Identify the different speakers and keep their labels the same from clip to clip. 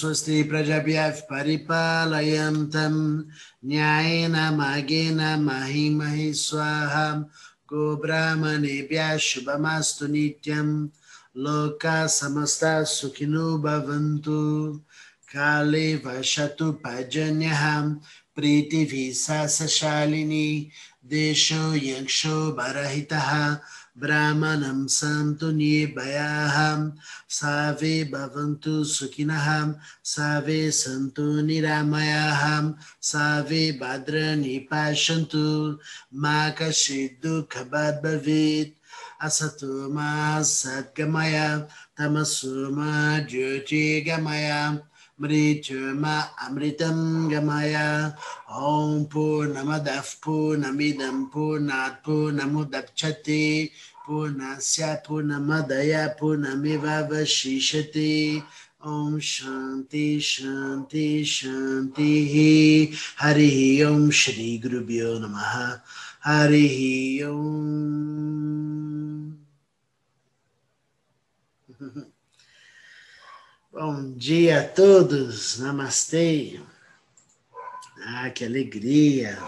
Speaker 1: स्वस्ति प्रजभ्यः परिपालयन्तं। न्यायेन मार्गेण महि महि स्वाहा गोब्राह्मणेभ्यः शुभमस्तु नित्यं। लोकाः समस्ताः सुखिनो भवन्तु। काले वसतु पर्जन्यः। प्रीतिभिः सशालिनी देशो यक्षो बरहितः। ब्राह्मणं सन्तु निर्भयाः सर्वे भवन्तु सुखिनः सर्वे सन्तु निरामयाः सर्वे भद्राणि पश्यन्तु मा कश्चित् दुःखभाग् भवेत् असतो मा सद्गमय तमसो मा ज्योतिर्गमय मृत्युर्मा अमृतं गमय ॐ पूर्णमदः पूर्णमिदं पूर्णात् पूर्णमुदच्छते पूर्णस्य पूर्णमदय पूर्णमेवावशिष्यते ॐ शान्ति शान्ति शान्तिः हरिः ॐ श्रीगुरुभ्यो नमः हरिः ॐ Bom dia a todos, namastê. Ah, que alegria,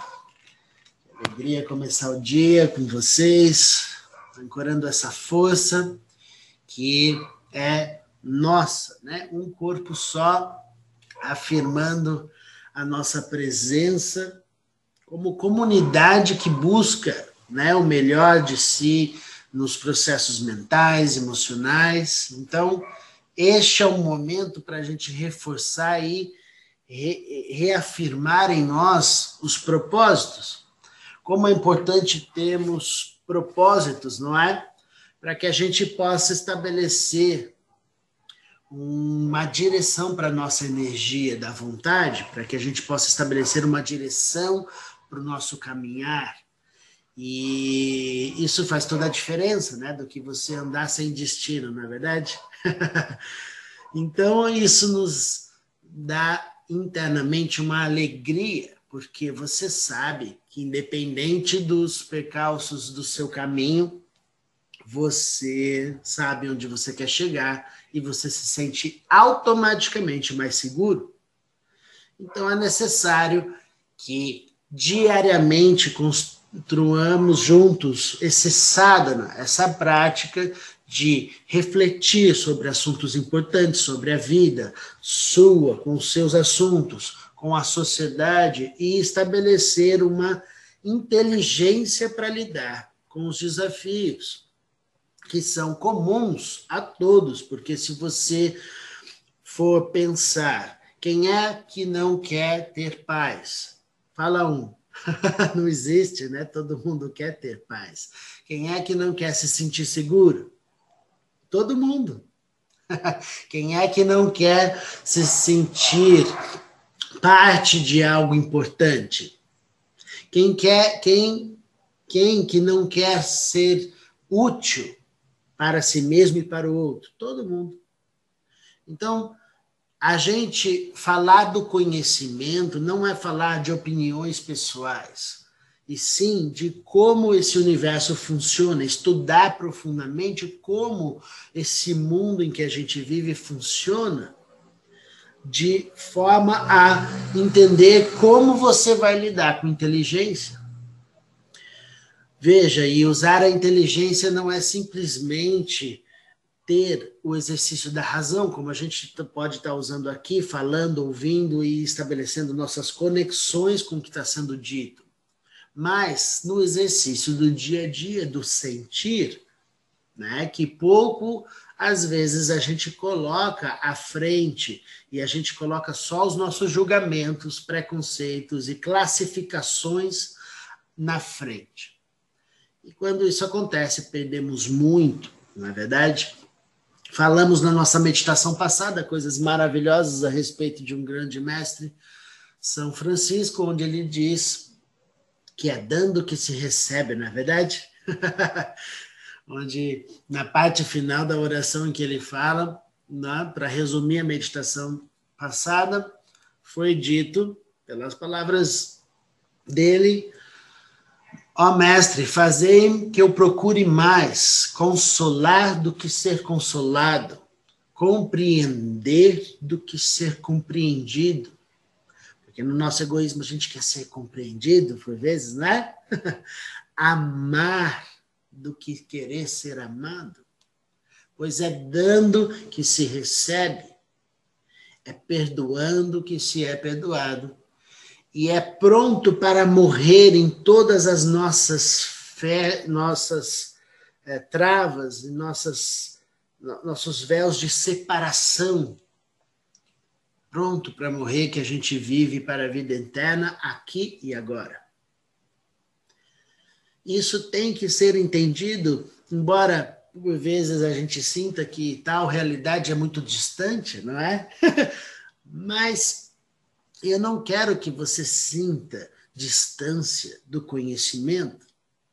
Speaker 1: que alegria começar o dia com vocês, ancorando essa força que é nossa, né? Um corpo só, afirmando a nossa presença como comunidade que busca né, o melhor de si nos processos mentais, emocionais. Então, este é o momento para a gente reforçar e re, reafirmar em nós os propósitos. Como é importante termos propósitos, não é? Para que a gente possa estabelecer uma direção para a nossa energia da vontade, para que a gente possa estabelecer uma direção para o nosso caminhar. E isso faz toda a diferença, né? Do que você andar sem destino, não é verdade? então, isso nos dá internamente uma alegria, porque você sabe que, independente dos percalços do seu caminho, você sabe onde você quer chegar e você se sente automaticamente mais seguro. Então, é necessário que diariamente construamos juntos esse sadhana, essa prática de refletir sobre assuntos importantes, sobre a vida sua, com seus assuntos, com a sociedade e estabelecer uma inteligência para lidar com os desafios que são comuns a todos, porque se você for pensar, quem é que não quer ter paz? Fala um. não existe, né? Todo mundo quer ter paz. Quem é que não quer se sentir seguro? Todo mundo. Quem é que não quer se sentir parte de algo importante? Quem quer, quem, quem que não quer ser útil para si mesmo e para o outro? Todo mundo. Então, a gente falar do conhecimento não é falar de opiniões pessoais e sim de como esse universo funciona, estudar profundamente como esse mundo em que a gente vive funciona, de forma a entender como você vai lidar com inteligência. Veja, e usar a inteligência não é simplesmente ter o exercício da razão, como a gente pode estar usando aqui, falando, ouvindo e estabelecendo nossas conexões com o que está sendo dito mas no exercício do dia a dia, do sentir, né, que pouco às vezes a gente coloca à frente e a gente coloca só os nossos julgamentos, preconceitos e classificações na frente. E quando isso acontece, perdemos muito, não é verdade? Falamos na nossa meditação passada coisas maravilhosas a respeito de um grande mestre, São Francisco, onde ele diz que é dando que se recebe, não é verdade? Onde, na parte final da oração em que ele fala, né, para resumir a meditação passada, foi dito, pelas palavras dele, ó mestre, fazei que eu procure mais consolar do que ser consolado, compreender do que ser compreendido. Porque no nosso egoísmo a gente quer ser compreendido, por vezes, né? Amar do que querer ser amado. Pois é dando que se recebe, é perdoando que se é perdoado. E é pronto para morrer em todas as nossas fé, nossas é, travas nossas, nossos véus de separação. Pronto para morrer que a gente vive para a vida eterna aqui e agora. Isso tem que ser entendido, embora por vezes a gente sinta que tal realidade é muito distante, não é? Mas eu não quero que você sinta distância do conhecimento.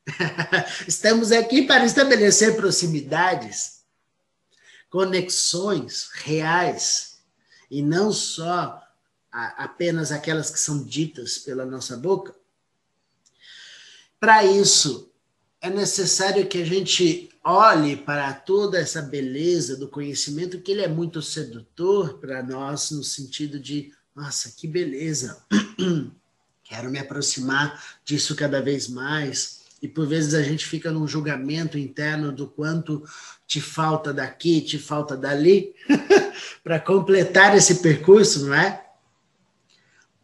Speaker 1: Estamos aqui para estabelecer proximidades, conexões reais, e não só apenas aquelas que são ditas pela nossa boca. Para isso, é necessário que a gente olhe para toda essa beleza do conhecimento, que ele é muito sedutor para nós, no sentido de, nossa, que beleza, quero me aproximar disso cada vez mais. E por vezes a gente fica num julgamento interno do quanto te falta daqui, te falta dali, para completar esse percurso, não é?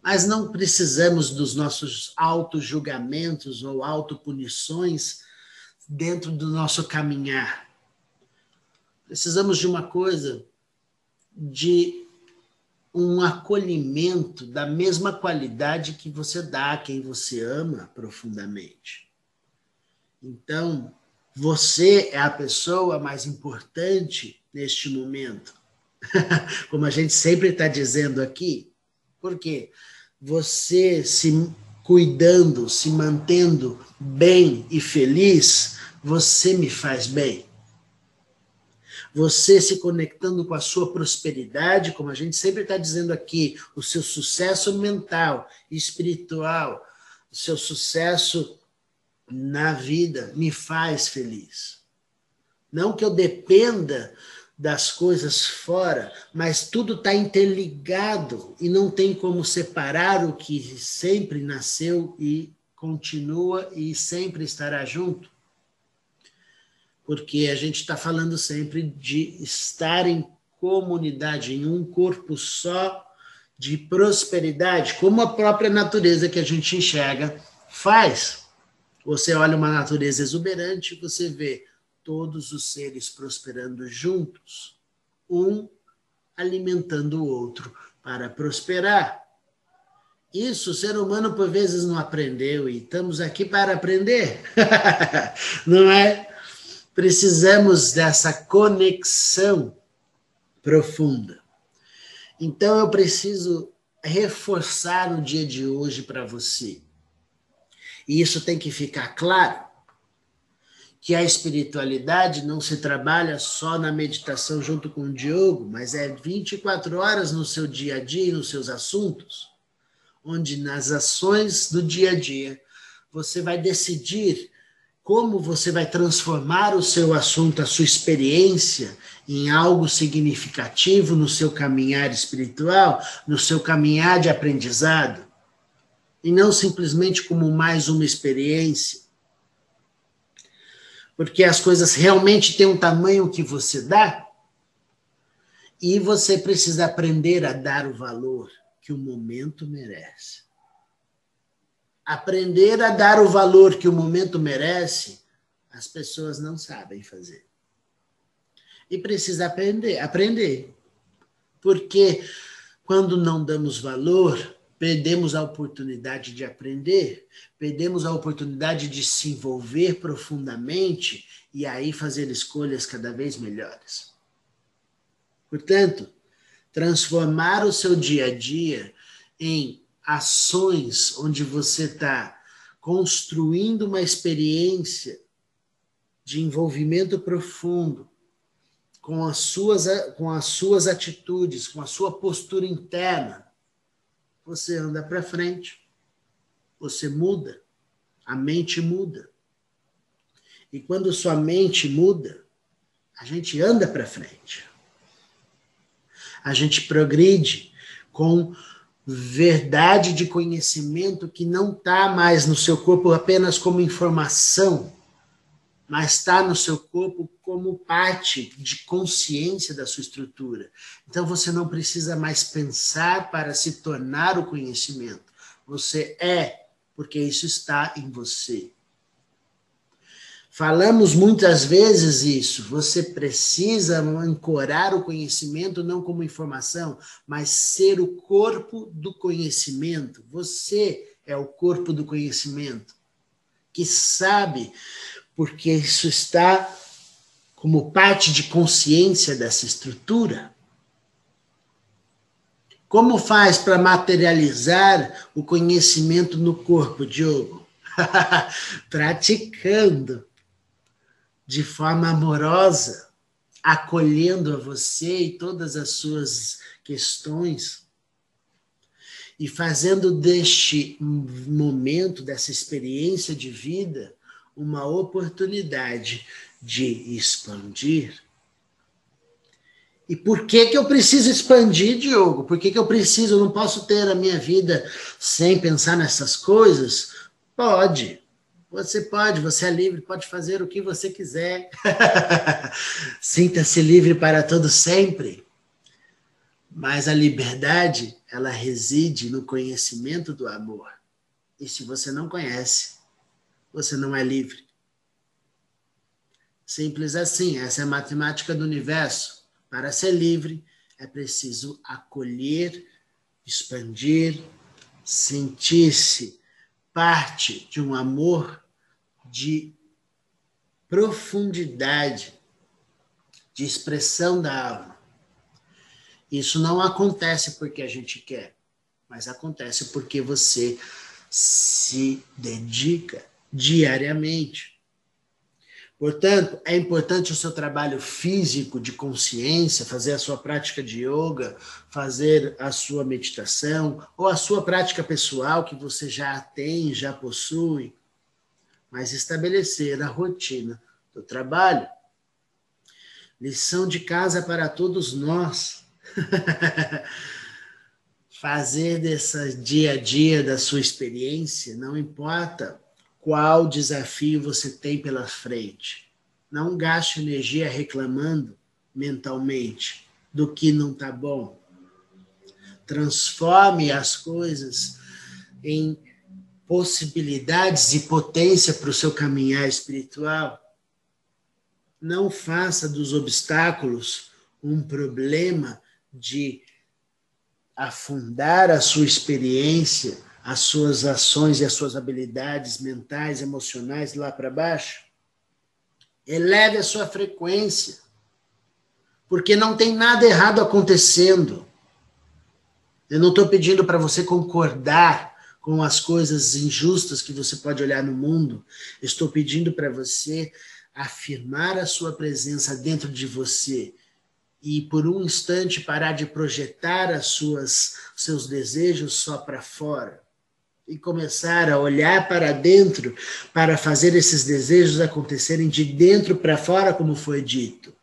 Speaker 1: Mas não precisamos dos nossos auto-julgamentos ou auto-punições dentro do nosso caminhar. Precisamos de uma coisa, de um acolhimento da mesma qualidade que você dá a quem você ama profundamente. Então, você é a pessoa mais importante neste momento. Como a gente sempre está dizendo aqui. Por quê? Você se cuidando, se mantendo bem e feliz, você me faz bem. Você se conectando com a sua prosperidade, como a gente sempre está dizendo aqui, o seu sucesso mental, espiritual, o seu sucesso na vida me faz feliz. Não que eu dependa das coisas fora, mas tudo está interligado e não tem como separar o que sempre nasceu e continua e sempre estará junto. Porque a gente está falando sempre de estar em comunidade, em um corpo só de prosperidade, como a própria natureza que a gente enxerga faz. Você olha uma natureza exuberante, você vê todos os seres prosperando juntos, um alimentando o outro para prosperar. Isso o ser humano por vezes não aprendeu e estamos aqui para aprender, não é? Precisamos dessa conexão profunda. Então eu preciso reforçar no dia de hoje para você. E isso tem que ficar claro que a espiritualidade não se trabalha só na meditação junto com o Diogo, mas é 24 horas no seu dia a dia e nos seus assuntos, onde nas ações do dia a dia você vai decidir como você vai transformar o seu assunto, a sua experiência, em algo significativo no seu caminhar espiritual, no seu caminhar de aprendizado, e não simplesmente como mais uma experiência porque as coisas realmente têm um tamanho que você dá, e você precisa aprender a dar o valor que o momento merece. Aprender a dar o valor que o momento merece, as pessoas não sabem fazer. E precisa aprender, aprender. Porque quando não damos valor, perdemos a oportunidade de aprender, perdemos a oportunidade de se envolver profundamente e aí fazer escolhas cada vez melhores. Portanto, transformar o seu dia a dia em ações onde você está construindo uma experiência de envolvimento profundo com as suas, com as suas atitudes, com a sua postura interna, você anda para frente, você muda, a mente muda. E quando sua mente muda, a gente anda para frente. a gente progride com verdade de conhecimento que não está mais no seu corpo apenas como informação, mas está no seu corpo como parte de consciência da sua estrutura. Então você não precisa mais pensar para se tornar o conhecimento. Você é, porque isso está em você. Falamos muitas vezes isso. Você precisa ancorar o conhecimento não como informação, mas ser o corpo do conhecimento. Você é o corpo do conhecimento que sabe, porque isso está como parte de consciência dessa estrutura. Como faz para materializar o conhecimento no corpo, Diogo? Praticando de forma amorosa, acolhendo a você e todas as suas questões e fazendo deste momento, dessa experiência de vida, uma oportunidade de expandir. E por que, que eu preciso expandir, Diogo? Por que, que eu preciso? Eu não posso ter a minha vida sem pensar nessas coisas? Pode. Você pode, você é livre, pode fazer o que você quiser. Sinta-se livre para todo sempre. Mas a liberdade, ela reside no conhecimento do amor. E se você não conhece, você não é livre. Simples assim, essa é a matemática do universo. Para ser livre, é preciso acolher, expandir, sentir-se parte de um amor de profundidade, de expressão da alma. Isso não acontece porque a gente quer, mas acontece porque você se dedica diariamente. Portanto, é importante o seu trabalho físico de consciência, fazer a sua prática de yoga, fazer a sua meditação, ou a sua prática pessoal que você já tem, já possui mas estabelecer a rotina do trabalho. Lição de casa para todos nós. Fazer dessa dia a dia da sua experiência, não importa qual desafio você tem pela frente. Não gaste energia reclamando mentalmente do que não está bom. Transforme as coisas em possibilidades e potência para o seu caminhar espiritual. Não faça dos obstáculos um problema de afundar a sua experiência, as suas ações e as suas habilidades mentais, emocionais lá para baixo. Eleve a sua frequência, porque não tem nada errado acontecendo. Eu não estou pedindo para você concordar com as coisas injustas que você pode olhar no mundo, estou pedindo para você afirmar a sua presença dentro de você e por um instante parar de projetar as suas seus desejos só para fora e começar a olhar para dentro para fazer esses desejos acontecerem de dentro para fora, como foi dito.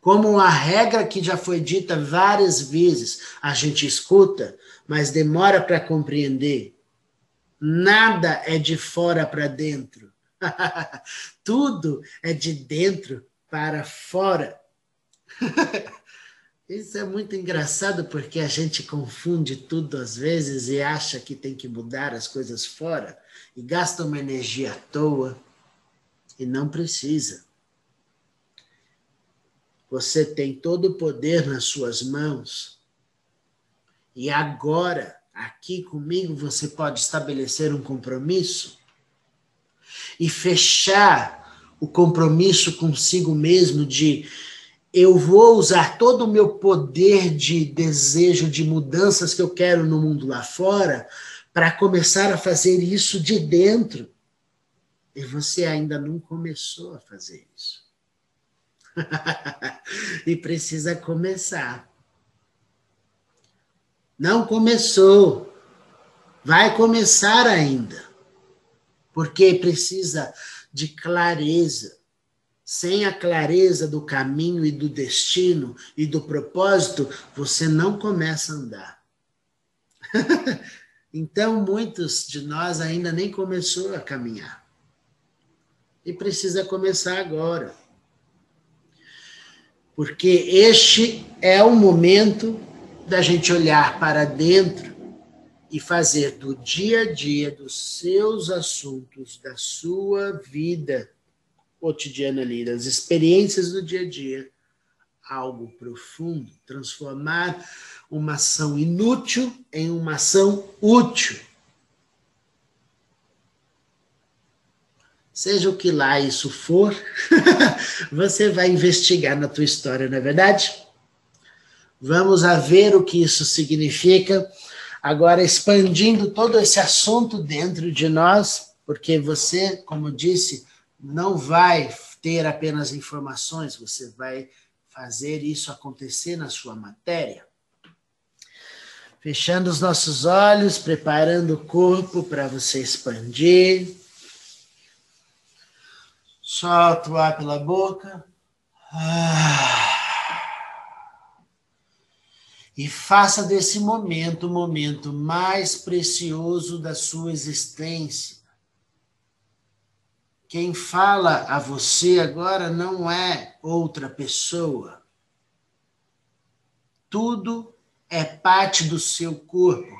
Speaker 1: Como a regra que já foi dita várias vezes, a gente escuta, mas demora para compreender. Nada é de fora para dentro. Tudo é de dentro para fora. Isso é muito engraçado porque a gente confunde tudo às vezes e acha que tem que mudar as coisas fora e gasta uma energia à toa e não precisa. Você tem todo o poder nas suas mãos e agora, aqui comigo, você pode estabelecer um compromisso e fechar o compromisso consigo mesmo de eu vou usar todo o meu poder de desejo de mudanças que eu quero no mundo lá fora para começar a fazer isso de dentro. E você ainda não começou a fazer isso. e precisa começar. Não começou. Vai começar ainda. Porque precisa de clareza, sem a clareza do caminho e do destino e do propósito, você não começa a andar. então, muitos de nós ainda nem começou a caminhar. E precisa começar agora. Porque este é o momento da gente olhar para dentro e fazer do dia a dia dos seus assuntos, da sua vida cotidiana ali, das experiências do dia a dia, algo profundo, transformar uma ação inútil em uma ação útil. Seja o que lá isso for, você vai investigar na tua história, não é verdade? Vamos a ver o que isso significa. Agora, expandindo todo esse assunto dentro de nós, porque você, como disse, não vai ter apenas informações, você vai fazer isso acontecer na sua matéria. Fechando os nossos olhos, preparando o corpo para você expandir. Solta o ar pela boca. E faça desse momento o momento mais precioso da sua existência. Quem fala a você agora não é outra pessoa. Tudo é parte do seu corpo,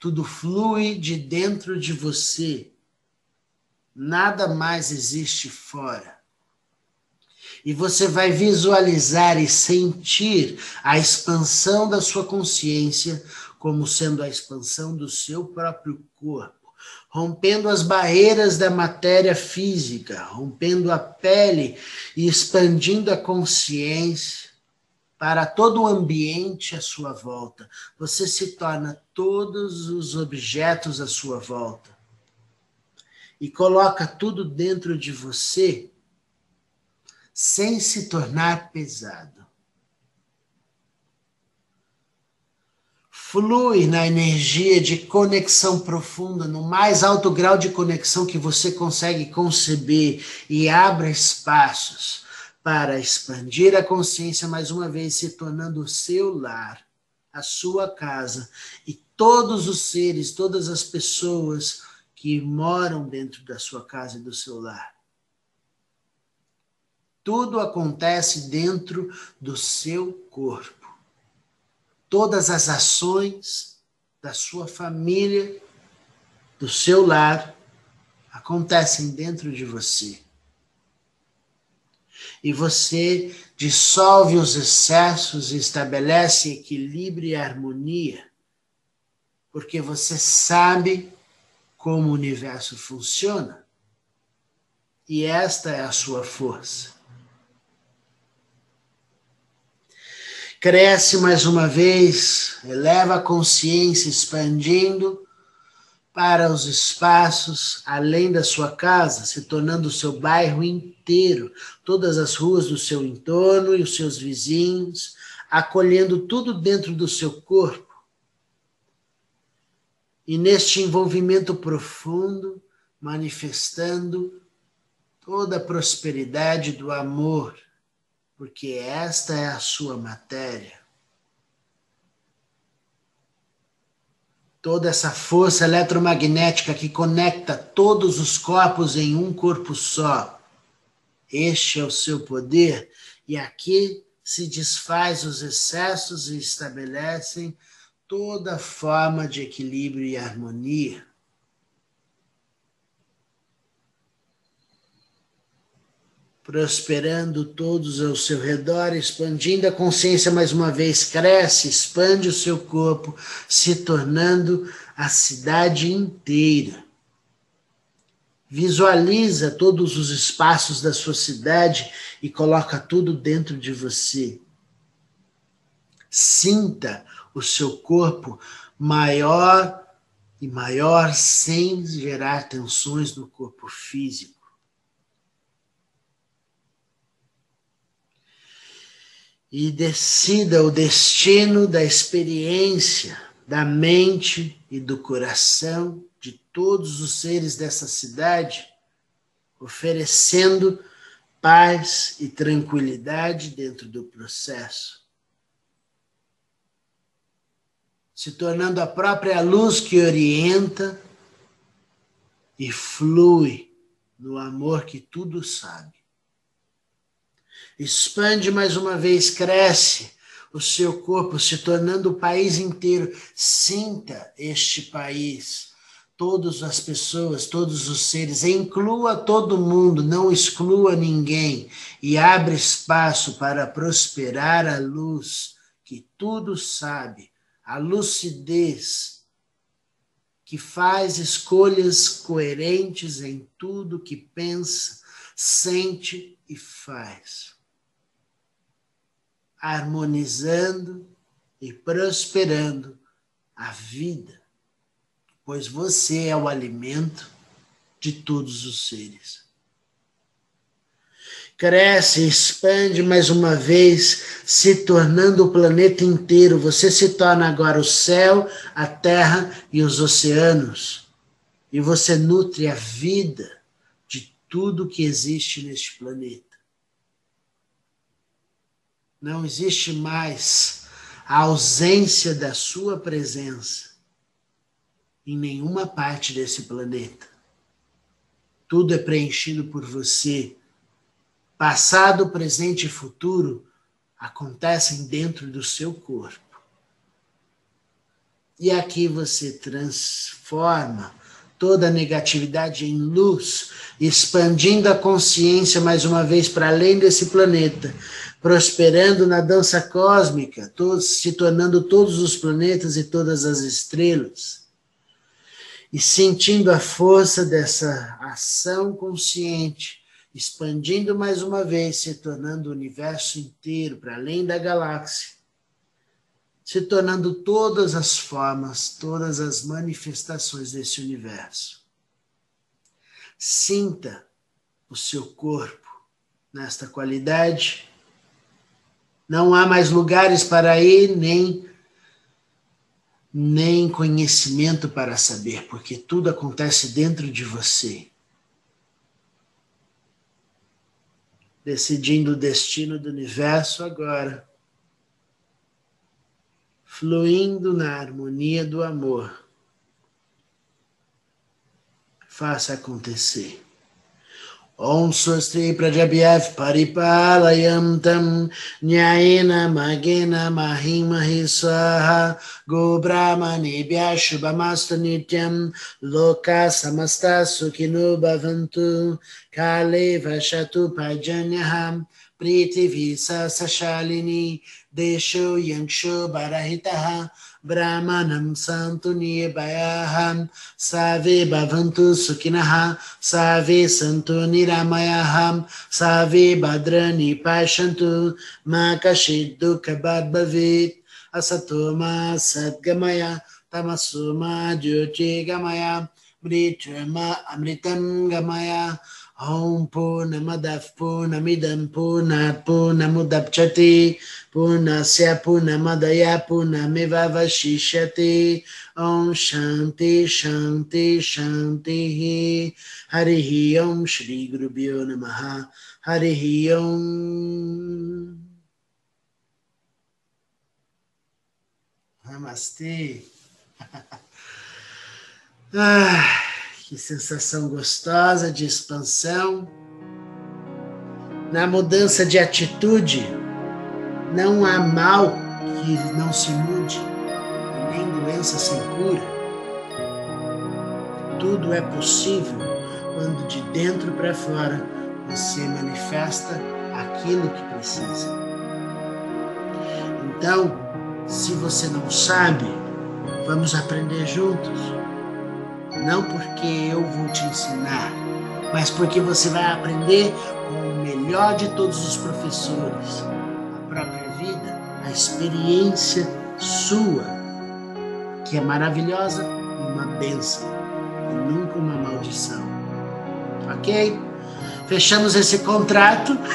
Speaker 1: tudo flui de dentro de você. Nada mais existe fora. E você vai visualizar e sentir a expansão da sua consciência como sendo a expansão do seu próprio corpo rompendo as barreiras da matéria física, rompendo a pele e expandindo a consciência para todo o ambiente à sua volta. Você se torna todos os objetos à sua volta e coloca tudo dentro de você sem se tornar pesado. Flui na energia de conexão profunda, no mais alto grau de conexão que você consegue conceber e abra espaços para expandir a consciência mais uma vez, se tornando o seu lar, a sua casa e todos os seres, todas as pessoas que moram dentro da sua casa e do seu lar. Tudo acontece dentro do seu corpo todas as ações da sua família, do seu lar, acontecem dentro de você. E você dissolve os excessos e estabelece equilíbrio e harmonia, porque você sabe como o universo funciona. E esta é a sua força. Cresce mais uma vez, eleva a consciência, expandindo para os espaços além da sua casa, se tornando o seu bairro inteiro, todas as ruas do seu entorno e os seus vizinhos, acolhendo tudo dentro do seu corpo. E neste envolvimento profundo, manifestando toda a prosperidade do amor porque esta é a sua matéria. Toda essa força eletromagnética que conecta todos os corpos em um corpo só. Este é o seu poder, e aqui se desfaz os excessos e estabelecem toda forma de equilíbrio e harmonia. Prosperando todos ao seu redor, expandindo a consciência mais uma vez, cresce, expande o seu corpo, se tornando a cidade inteira. Visualiza todos os espaços da sua cidade e coloca tudo dentro de você. Sinta o seu corpo maior e maior sem gerar tensões no corpo físico. E decida o destino da experiência, da mente e do coração de todos os seres dessa cidade, oferecendo paz e tranquilidade dentro do processo. Se tornando a própria luz que orienta e flui no amor que tudo sabe. Expande mais uma vez, cresce o seu corpo, se tornando o país inteiro. Sinta este país, todas as pessoas, todos os seres, inclua todo mundo, não exclua ninguém e abre espaço para prosperar a luz que tudo sabe, a lucidez que faz escolhas coerentes em tudo que pensa, sente e faz harmonizando e prosperando a vida, pois você é o alimento de todos os seres. Cresce, expande mais uma vez, se tornando o planeta inteiro. Você se torna agora o céu, a terra e os oceanos. E você nutre a vida de tudo que existe neste planeta. Não existe mais a ausência da sua presença em nenhuma parte desse planeta. Tudo é preenchido por você. Passado, presente e futuro acontecem dentro do seu corpo. E aqui você transforma toda a negatividade em luz, expandindo a consciência mais uma vez para além desse planeta, prosperando na dança cósmica, todos, se tornando todos os planetas e todas as estrelas, e sentindo a força dessa ação consciente, expandindo mais uma vez, se tornando o universo inteiro, para além da galáxia, se tornando todas as formas, todas as manifestações desse universo. Sinta o seu corpo nesta qualidade não há mais lugares para ir, nem, nem conhecimento para saber, porque tudo acontece dentro de você. Decidindo o destino do universo agora, fluindo na harmonia do amor. Faça acontecer. ॐ स्वस्त्रीप्रजभ्यः परिपालयं तं न्यायेन मगेन महिमहि स्वाहा गोब्राह्मणेभ्यः शुभमास्तु नित्यं लोकाः समस्ता सुखिनो भवन्तु काले वसतु पर्जन्यः पृथिवी स सशालिनी देशो यंशो बरहितः ब्राह्मणं सन्तु निर्भयाहं सर्वे भवन्तु सुखिनः सर्वे सन्तु निरामयाः सर्वे वे पश्यन्तु मा कश्चित् कषिद्दुःख भवेत्। असतोमा सद्गमय तमसो मा ज्योतिगमया मृच मा गमय। Om Purnamadav Purnamidam Purnat Purnamudapchati Purnasya Purnamadaya Purnamivavashishyati Om Shanti Shanti Shanti Harihi Om Shri Gurubhyo Namaha. Harihi Om. Namastê ah. Que sensação gostosa de expansão. Na mudança de atitude, não há mal que não se mude, nem doença sem cura. Tudo é possível quando de dentro para fora você manifesta aquilo que precisa. Então, se você não sabe, vamos aprender juntos não porque eu vou te ensinar, mas porque você vai aprender com o melhor de todos os professores, a própria vida, a experiência sua, que é maravilhosa e uma bênção, e nunca uma maldição. Ok? Fechamos esse contrato.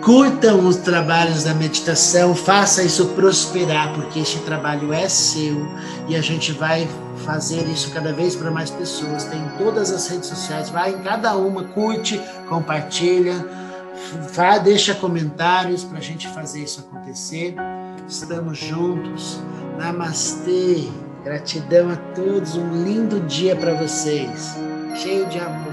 Speaker 1: curtam os trabalhos da meditação, faça isso prosperar, porque este trabalho é seu e a gente vai fazer isso cada vez para mais pessoas. Tem todas as redes sociais, vai em cada uma, curte, compartilha, deixa comentários para a gente fazer isso acontecer. Estamos juntos. Namastê. Gratidão a todos. Um lindo dia para vocês. Cheio de amor.